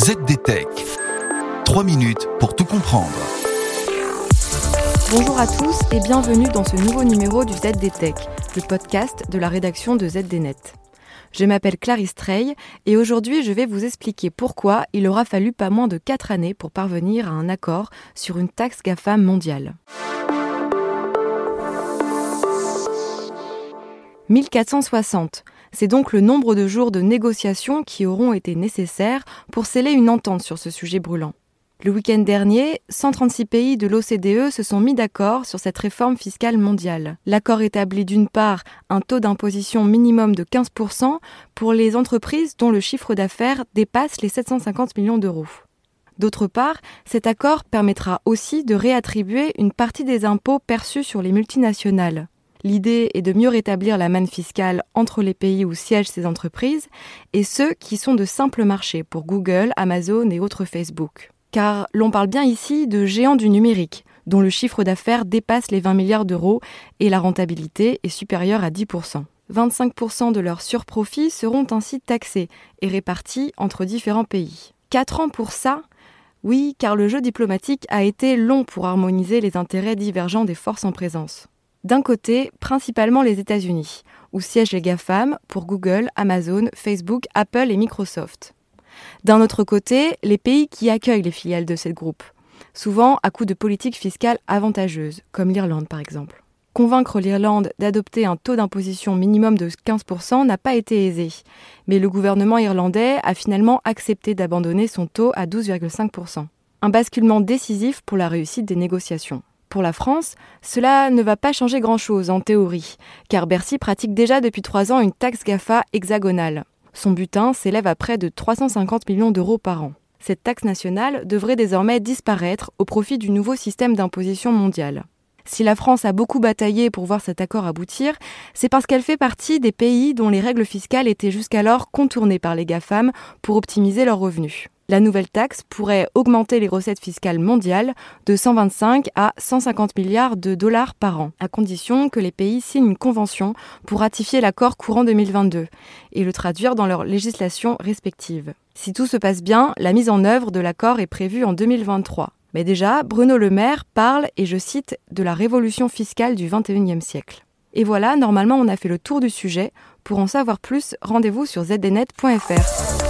ZDTech. 3 minutes pour tout comprendre. Bonjour à tous et bienvenue dans ce nouveau numéro du ZDTech, le podcast de la rédaction de ZDNet. Je m'appelle Clarisse Trey et aujourd'hui je vais vous expliquer pourquoi il aura fallu pas moins de 4 années pour parvenir à un accord sur une taxe GAFAM mondiale. 1460. C'est donc le nombre de jours de négociations qui auront été nécessaires pour sceller une entente sur ce sujet brûlant. Le week-end dernier, 136 pays de l'OCDE se sont mis d'accord sur cette réforme fiscale mondiale. L'accord établit d'une part un taux d'imposition minimum de 15% pour les entreprises dont le chiffre d'affaires dépasse les 750 millions d'euros. D'autre part, cet accord permettra aussi de réattribuer une partie des impôts perçus sur les multinationales. L'idée est de mieux rétablir la manne fiscale entre les pays où siègent ces entreprises et ceux qui sont de simples marchés pour Google, Amazon et autres Facebook. Car l'on parle bien ici de géants du numérique, dont le chiffre d'affaires dépasse les 20 milliards d'euros et la rentabilité est supérieure à 10%. 25% de leurs surprofits seront ainsi taxés et répartis entre différents pays. 4 ans pour ça Oui, car le jeu diplomatique a été long pour harmoniser les intérêts divergents des forces en présence. D'un côté, principalement les États-Unis, où siègent les GAFAM pour Google, Amazon, Facebook, Apple et Microsoft. D'un autre côté, les pays qui accueillent les filiales de ces groupes, souvent à coup de politiques fiscales avantageuses, comme l'Irlande par exemple. Convaincre l'Irlande d'adopter un taux d'imposition minimum de 15% n'a pas été aisé, mais le gouvernement irlandais a finalement accepté d'abandonner son taux à 12,5%. Un basculement décisif pour la réussite des négociations. Pour la France, cela ne va pas changer grand-chose en théorie, car Bercy pratique déjà depuis trois ans une taxe GAFA hexagonale. Son butin s'élève à près de 350 millions d'euros par an. Cette taxe nationale devrait désormais disparaître au profit du nouveau système d'imposition mondial. Si la France a beaucoup bataillé pour voir cet accord aboutir, c'est parce qu'elle fait partie des pays dont les règles fiscales étaient jusqu'alors contournées par les GAFAM pour optimiser leurs revenus. La nouvelle taxe pourrait augmenter les recettes fiscales mondiales de 125 à 150 milliards de dollars par an, à condition que les pays signent une convention pour ratifier l'accord courant 2022 et le traduire dans leur législation respective. Si tout se passe bien, la mise en œuvre de l'accord est prévue en 2023. Mais déjà, Bruno Le Maire parle, et je cite, de la révolution fiscale du XXIe siècle. Et voilà, normalement on a fait le tour du sujet. Pour en savoir plus, rendez-vous sur zdnet.fr.